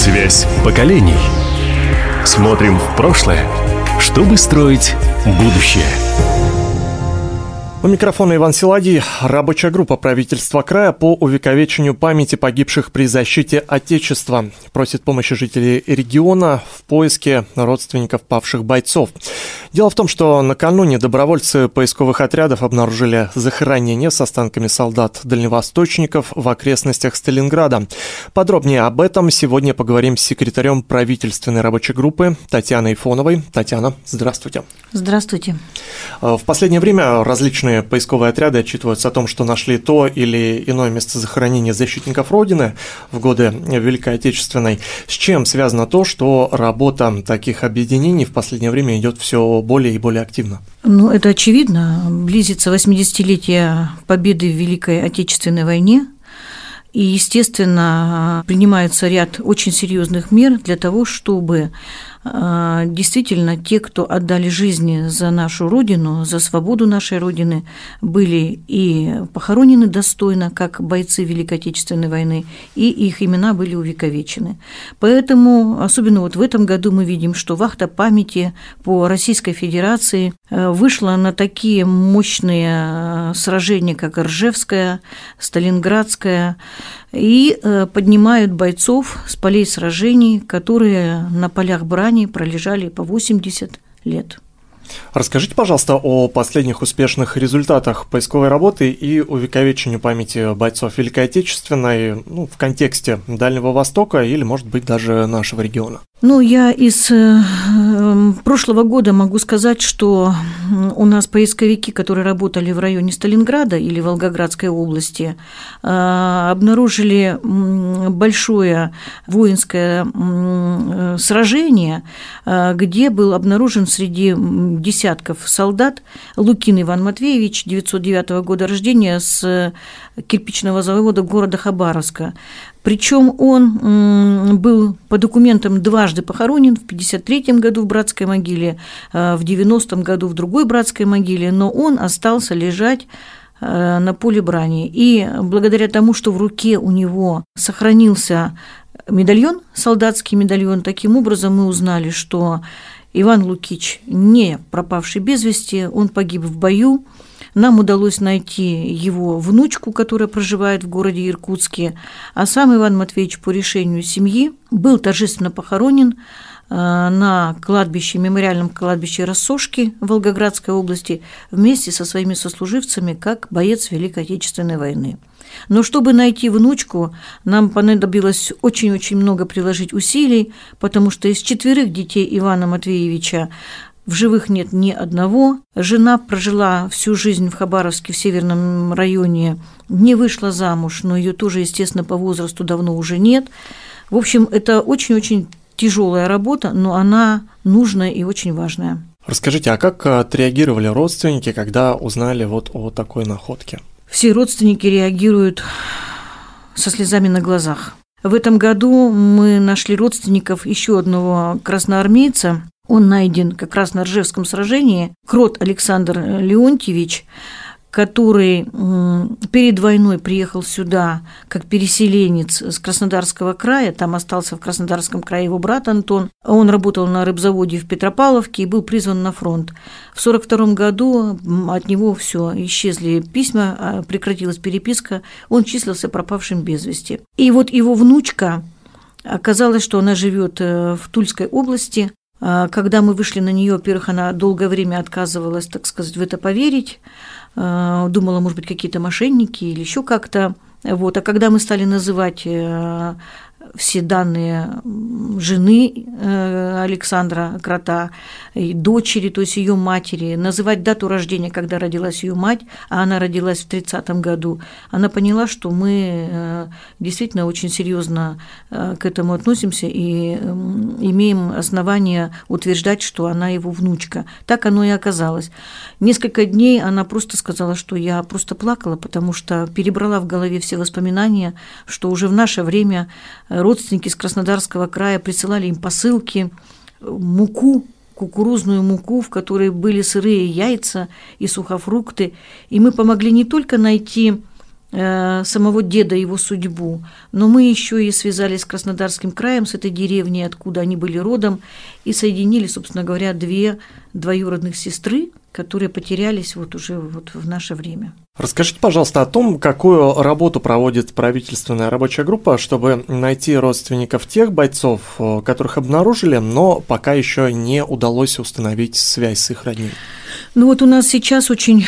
Связь поколений. Смотрим в прошлое, чтобы строить будущее. У микрофона Иван Силадий. Рабочая группа правительства края по увековечению памяти погибших при защите Отечества просит помощи жителей региона в поиске родственников павших бойцов. Дело в том, что накануне добровольцы поисковых отрядов обнаружили захоронение с останками солдат-дальневосточников в окрестностях Сталинграда. Подробнее об этом сегодня поговорим с секретарем правительственной рабочей группы Татьяной Фоновой. Татьяна, здравствуйте. Здравствуйте. В последнее время различные различные поисковые отряды отчитываются о том, что нашли то или иное место захоронения защитников Родины в годы Великой Отечественной. С чем связано то, что работа таких объединений в последнее время идет все более и более активно? Ну, это очевидно. Близится 80-летие победы в Великой Отечественной войне. И, естественно, принимается ряд очень серьезных мер для того, чтобы действительно те, кто отдали жизни за нашу Родину, за свободу нашей Родины, были и похоронены достойно, как бойцы Великой Отечественной войны, и их имена были увековечены. Поэтому, особенно вот в этом году мы видим, что вахта памяти по Российской Федерации э, вышла на такие мощные э, сражения, как Ржевская, Сталинградская, и э, поднимают бойцов с полей сражений, которые на полях брани пролежали по 80 лет. Расскажите, пожалуйста, о последних успешных результатах поисковой работы и увековечению памяти бойцов Великой Отечественной ну, в контексте Дальнего Востока или, может быть, даже нашего региона. Ну, я из э, прошлого года могу сказать, что у нас поисковики, которые работали в районе Сталинграда или Волгоградской области, э, обнаружили большое воинское э, сражение, где был обнаружен среди десятков солдат Лукин Иван Матвеевич, 909 года рождения, с кирпичного завода города Хабаровска. Причем он был по документам дважды похоронен в 1953 году в братской могиле, э, в 90 году в другой братской могиле, но он остался лежать э, на поле брани. И благодаря тому, что в руке у него сохранился медальон, солдатский медальон, таким образом мы узнали, что Иван Лукич не пропавший без вести, он погиб в бою, нам удалось найти его внучку, которая проживает в городе Иркутске, а сам Иван Матвеевич по решению семьи был торжественно похоронен на кладбище, мемориальном кладбище Рассошки в Волгоградской области вместе со своими сослуживцами как боец Великой Отечественной войны. Но чтобы найти внучку, нам понадобилось очень-очень много приложить усилий, потому что из четверых детей Ивана Матвеевича в живых нет ни одного. Жена прожила всю жизнь в Хабаровске, в северном районе, не вышла замуж, но ее тоже, естественно, по возрасту давно уже нет. В общем, это очень-очень тяжелая работа, но она нужная и очень важная. Расскажите, а как отреагировали родственники, когда узнали вот о такой находке? Все родственники реагируют со слезами на глазах. В этом году мы нашли родственников еще одного красноармейца, он найден как раз на Ржевском сражении. Крот Александр Леонтьевич, который перед войной приехал сюда как переселенец с Краснодарского края, там остался в Краснодарском крае его брат Антон. Он работал на рыбзаводе в Петропавловке и был призван на фронт. В 1942 году от него все исчезли письма, а прекратилась переписка, он числился пропавшим без вести. И вот его внучка Оказалось, что она живет э, в Тульской области, а, когда мы вышли на нее, во-первых, она долгое время отказывалась, так сказать, в это поверить, думала, может быть, какие-то мошенники или еще как-то. Вот. А когда мы стали называть э, все данные жены э, Александра Крота, и дочери, то есть ее матери, называть дату рождения, когда родилась ее мать, а она родилась в 30-м году, она поняла, что мы э, действительно очень серьезно э, к этому относимся и имеем основания утверждать, что она его внучка. Так оно и оказалось. Несколько дней она просто сказала, что я просто плакала, потому что перебрала в голове все воспоминания, что уже в наше время родственники из Краснодарского края присылали им посылки, муку, кукурузную муку, в которой были сырые яйца и сухофрукты. И мы помогли не только найти самого деда, его судьбу, но мы еще и связались с Краснодарским краем, с этой деревней, откуда они были родом, и соединили, собственно говоря, две двоюродных сестры, которые потерялись вот уже вот в наше время. Расскажите, пожалуйста, о том, какую работу проводит правительственная рабочая группа, чтобы найти родственников тех бойцов, э, которых обнаружили, но пока еще не удалось установить связь с их родней. Ну вот у нас сейчас очень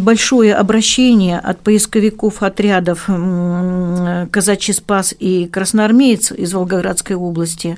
большое обращение от поисковиков отрядов «Казачий спас» и «Красноармеец» из Волгоградской области.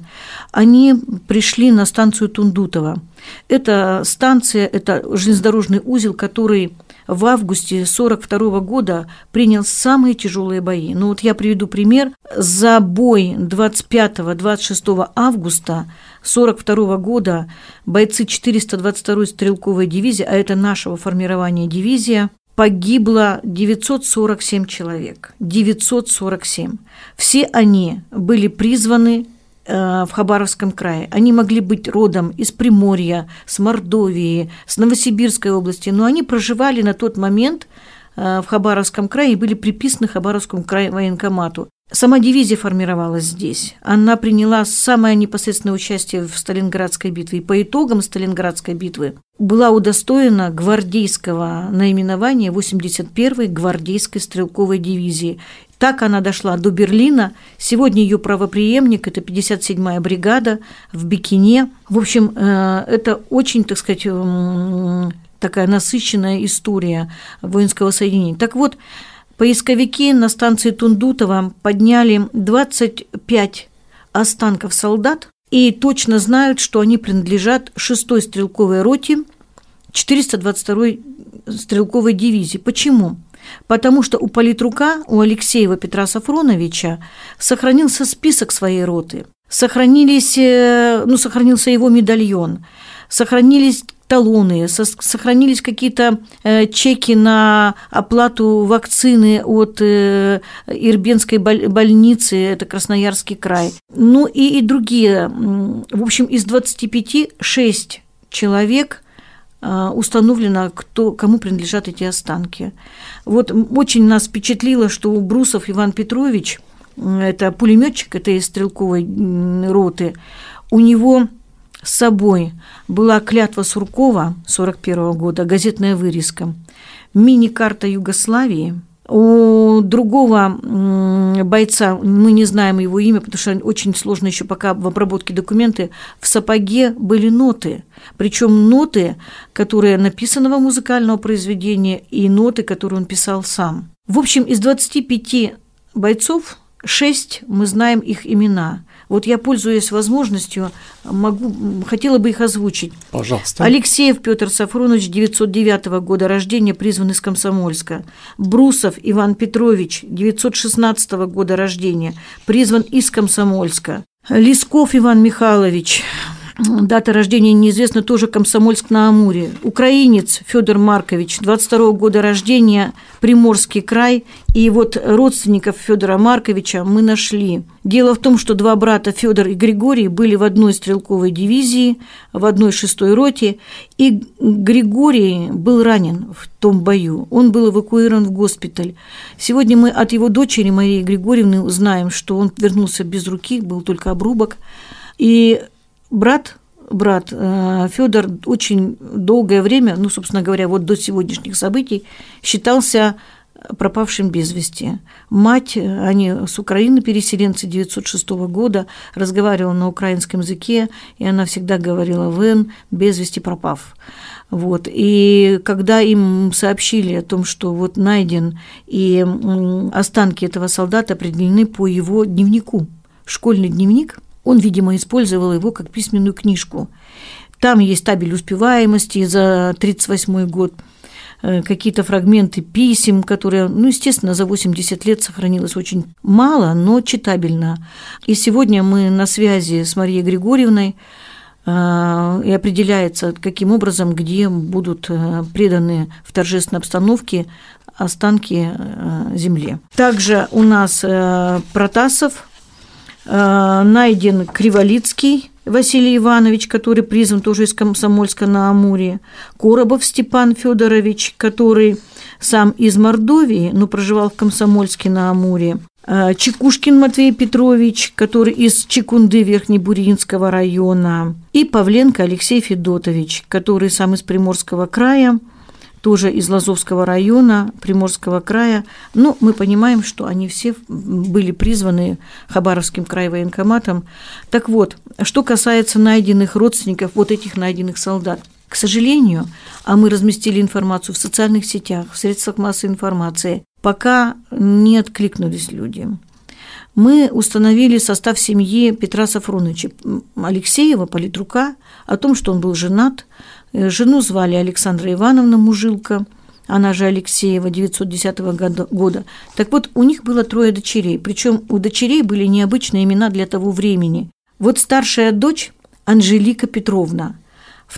Они пришли на станцию Тундутова. Это станция, это железнодорожный узел, который в августе 1942 года принял самые тяжелые бои. Ну вот я приведу пример. За бой 25-26 августа 1942 года бойцы 422-й стрелковой дивизии, а это нашего формирования дивизия, погибло 947 человек. 947. Все они были призваны в Хабаровском крае. Они могли быть родом из Приморья, с Мордовии, с Новосибирской области, но они проживали на тот момент э, в Хабаровском крае и были приписаны Хабаровскому краю военкомату. Сама дивизия формировалась здесь. Она приняла самое непосредственное участие в Сталинградской битве. И по итогам Сталинградской битвы была удостоена гвардейского наименования 81-й гвардейской стрелковой дивизии. Так она дошла до Берлина. Сегодня ее правоприемник – это 57-я бригада в Бикине. В общем, э, это очень, так сказать, такая насыщенная история воинского соединения. Так вот, Поисковики на станции Тундутова подняли 25 останков солдат и точно знают, что они принадлежат 6-й стрелковой роте 422-й стрелковой дивизии. Почему? Потому что у политрука, у Алексеева Петра Сафроновича, сохранился список своей роты. Сохранились, э, ну, сохранился его медальон, сохранились талоны, сохранились какие-то э, чеки на оплату вакцины от э, Ирбенской больницы, это Красноярский край. Ну и, и другие. В общем, из 25 6 человек э, установлено, кто, кому принадлежат эти останки. Вот очень нас впечатлило, что Брусов Иван Петрович, это пулеметчик этой стрелковой роты, у него с собой была клятва Суркова 41 года, газетная вырезка, мини-карта Югославии. У другого бойца, мы не знаем его имя, потому что очень сложно еще пока в обработке документы, в сапоге были ноты. Причем ноты, которые написанного музыкального произведения, и ноты, которые он писал сам. В общем, из 25 бойцов 6 мы знаем их имена. Вот я, пользуясь возможностью, могу, хотела бы их озвучить. Пожалуйста. Алексеев Петр Сафронович, 909 года рождения, призван из Комсомольска. Брусов Иван Петрович, 916 года рождения, призван из Комсомольска. Лесков Иван Михайлович, дата рождения неизвестна, тоже Комсомольск на Амуре. Украинец Федор Маркович, 22 года рождения, Приморский край. И вот родственников Федора Марковича мы нашли. Дело в том, что два брата Федор и Григорий были в одной стрелковой дивизии, в одной шестой роте, и Григорий был ранен в том бою. Он был эвакуирован в госпиталь. Сегодня мы от его дочери Марии Григорьевны узнаем, что он вернулся без руки, был только обрубок. И брат брат э, Федор очень долгое время, ну, собственно говоря, вот до сегодняшних событий, считался пропавшим без вести. Мать, они с Украины переселенцы 906 года, разговаривала на украинском языке, и она всегда говорила «Вен, без вести пропав». Вот. И когда им сообщили о том, что вот найден и останки этого солдата определены по его дневнику, школьный дневник – он, видимо, использовал его как письменную книжку. Там есть табель успеваемости за 1938 год, э, какие-то фрагменты писем, которые, ну, естественно, за 80 лет сохранилось очень мало, но читабельно. И сегодня мы на связи с Марией Григорьевной, э, и определяется, каким образом, где будут э, преданы в торжественной обстановке останки земле. Также у нас Протасов найден Криволицкий Василий Иванович, который призван тоже из Комсомольска на Амуре, Коробов Степан Федорович, который сам из Мордовии, но проживал в Комсомольске на Амуре. Э, Чекушкин Матвей Петрович, который из Чекунды Верхнебуринского района. И Павленко Алексей Федотович, который сам из Приморского края, тоже из Лазовского района, Приморского края. Но мы понимаем, что они все были призваны Хабаровским военкоматом. Так вот, что касается найденных родственников, вот этих найденных солдат, к сожалению, а мы разместили информацию в социальных сетях, в средствах массовой информации, пока не откликнулись люди. Мы установили состав семьи Петра Сафроновича Алексеева, политрука, о том, что он был женат. Э, жену звали Александра Ивановна Мужилка, она же Алексеева, 910 года. Так вот, у них было трое дочерей, причем у дочерей были необычные имена для того времени. Вот старшая дочь Анжелика Петровна,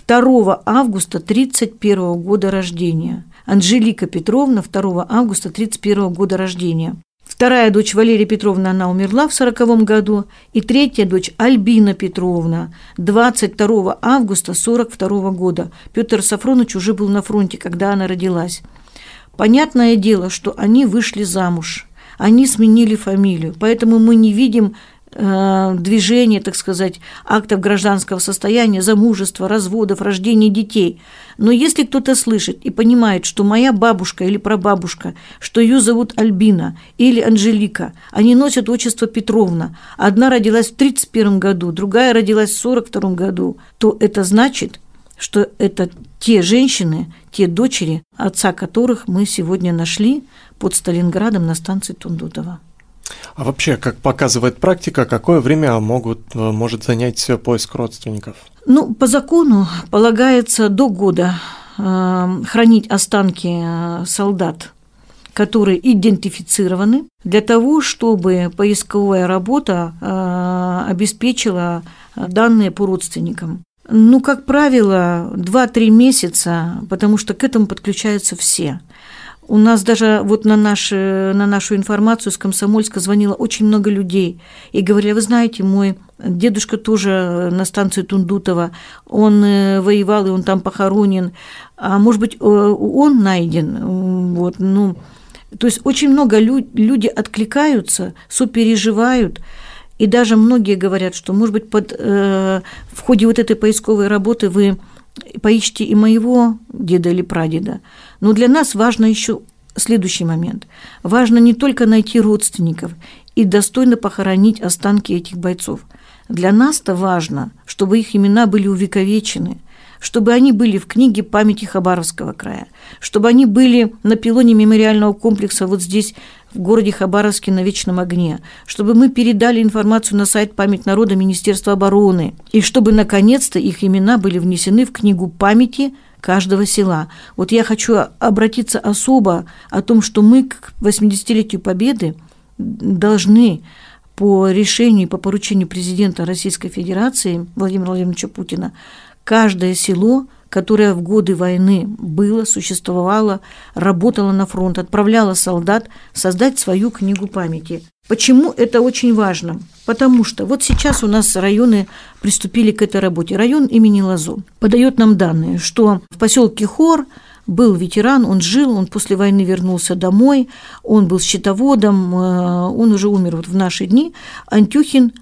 2 августа 1931 года рождения – Анжелика Петровна 2 августа 1931 года рождения. Вторая дочь Валерия Петровна, она умерла в 1940 году. И третья дочь Альбина Петровна 22 августа 1942 года. Петр Сафронович уже был на фронте, когда она родилась. Понятное дело, что они вышли замуж, они сменили фамилию, поэтому мы не видим Э, движения, так сказать, актов гражданского состояния, замужества, разводов, рождения детей. Но если кто-то слышит и понимает, что моя бабушка или прабабушка, что ее зовут Альбина или Анжелика, они носят отчество Петровна, одна родилась в 1931 году, другая родилась в 1942 году, то это значит, что это те женщины, те дочери, отца которых мы сегодня нашли под Сталинградом на станции Тундутова. А вообще, как показывает практика, какое время могут, э, может занять поиск родственников? Ну, по закону полагается до года э, хранить останки э, солдат, которые идентифицированы, для того, чтобы поисковая работа обеспечила данные по родственникам. Ну, как правило, 2-3 месяца, потому что к этому подключаются все. У нас даже вот на, наш, на нашу информацию с Комсомольска звонило очень много людей. И говорили, вы знаете, мой дедушка тоже на станции Тундутова, он э, воевал, и он там похоронен. А может быть, э, он найден. Вот, ну, то есть очень много лю- люди откликаются, сопереживают. И даже многие говорят, что, может быть, под, э, в ходе вот этой поисковой работы вы поищите и моего деда или прадеда. Но для нас важно еще следующий момент. Важно не только найти родственников и достойно похоронить останки этих бойцов. Для нас-то важно, чтобы их имена были увековечены, чтобы они были в книге памяти Хабаровского края, чтобы они были на пилоне мемориального комплекса вот здесь, в городе Хабаровске на Вечном огне, чтобы мы передали информацию на сайт «Память народа» Министерства обороны, и чтобы, наконец-то, их имена были внесены в книгу памяти каждого села. Вот я хочу обратиться особо о том, что мы к 80-летию Победы должны по решению, по поручению президента Российской Федерации Владимира Владимировича Путина каждое село – которое в годы войны было, существовало, работало на фронт, отправляло солдат создать свою книгу памяти. Почему это очень важно? Потому что вот сейчас у нас районы приступили к этой работе. Район имени Лазо подает нам данные, что в поселке Хор был ветеран, он жил, он после войны вернулся домой, он был счетоводом, э, он уже умер вот в наши дни, Антюхин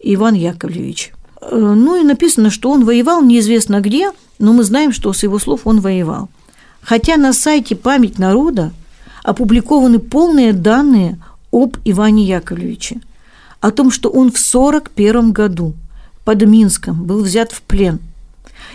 Иван Яковлевич. Э, ну и написано, что он воевал неизвестно где, но мы знаем, что с его слов он воевал. Хотя на сайте «Память народа» опубликованы полные данные об Иване Яковлевиче, о том, что он в 1941 году под Минском был взят в плен,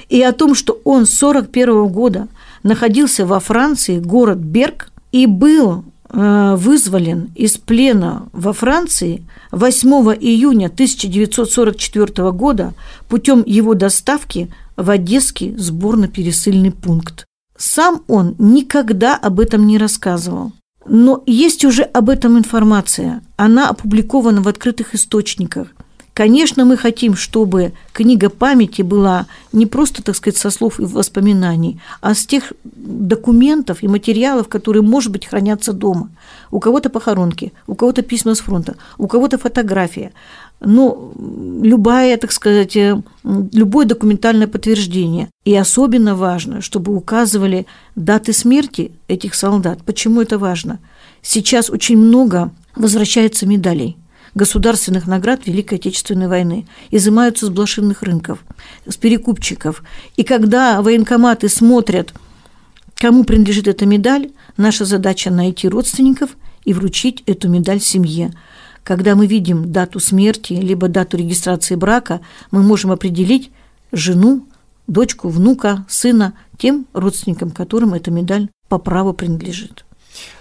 и о том, что он с 1941 года находился во Франции, город Берг, и был э, вызволен из плена во Франции 8 июня 1944 года путем его доставки в Одесский сборно-пересыльный пункт. Сам он никогда об этом не рассказывал. Но есть уже об этом информация. Она опубликована в открытых источниках. Конечно, мы хотим, чтобы книга памяти была не просто, так сказать, со слов и воспоминаний, а с тех документов и материалов, которые, может быть, хранятся дома. У кого-то похоронки, у кого-то письма с фронта, у кого-то фотография. Ну, любая, так сказать, э, любое документальное подтверждение. И особенно важно, чтобы указывали даты смерти этих солдат. Почему это важно? Сейчас очень много возвращается медалей государственных наград Великой Отечественной войны, изымаются с блошинных рынков, с перекупчиков. И когда военкоматы смотрят, кому принадлежит эта медаль, наша задача найти родственников и вручить эту медаль семье. Когда мы видим дату смерти, либо дату регистрации брака, мы можем определить жену, дочку, внука, сына тем родственникам, которым эта медаль по праву принадлежит.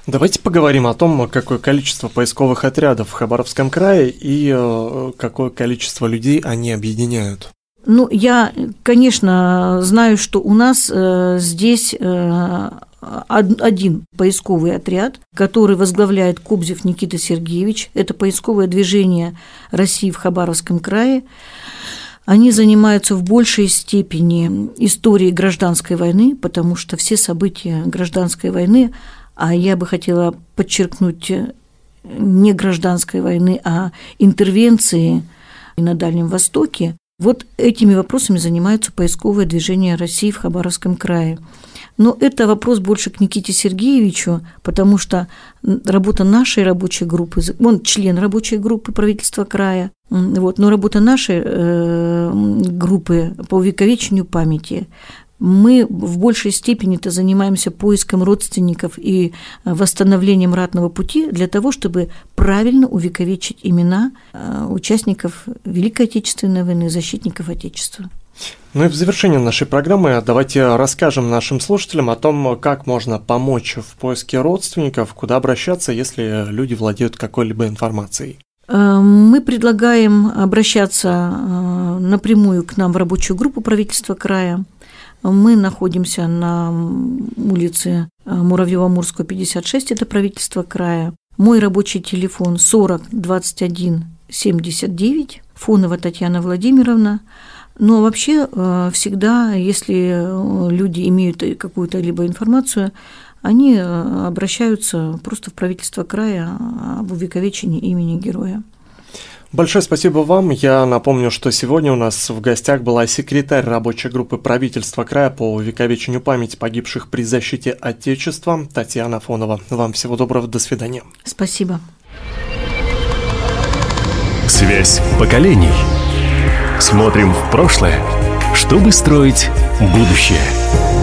Давайте поговорим о том, какое количество поисковых отрядов в Хабаровском крае и э, какое количество людей они объединяют. Ну, я, конечно, знаю, что у нас э, здесь э, один поисковый отряд, который возглавляет Кобзев Никита Сергеевич. Это поисковое движение России в Хабаровском крае. Они занимаются в большей степени историей гражданской войны, потому что все события гражданской войны, а я бы хотела подчеркнуть не гражданской войны, а интервенции на Дальнем Востоке, вот этими вопросами занимаются поисковое движение России в Хабаровском крае. Но это вопрос больше к Никите Сергеевичу, потому что работа нашей рабочей группы, он член рабочей группы правительства края, вот, но работа нашей э, группы по увековечению памяти мы в большей степени -то занимаемся поиском родственников и восстановлением ратного пути для того, чтобы правильно увековечить имена э, участников Великой Отечественной войны, защитников Отечества. Ну и в завершение нашей программы давайте расскажем нашим слушателям о том, как можно помочь в поиске родственников, куда обращаться, если люди владеют какой-либо информацией. Э, мы предлагаем обращаться э, напрямую к нам в рабочую группу правительства края – мы находимся на улице э, Муравьева-Мурского, 56, это правительство края. Мой рабочий телефон 40 21 79, Фонова Татьяна Владимировна. Но вообще э, всегда, если э, люди имеют какую-то либо информацию, они обращаются просто в правительство края об увековечении имени героя. Большое спасибо вам. Я напомню, что сегодня у нас в гостях была секретарь рабочей группы правительства края по увековечению памяти погибших при защите Отечества Татьяна Фонова. Вам всего доброго, до свидания. Спасибо. Связь поколений. Смотрим в прошлое, чтобы строить будущее.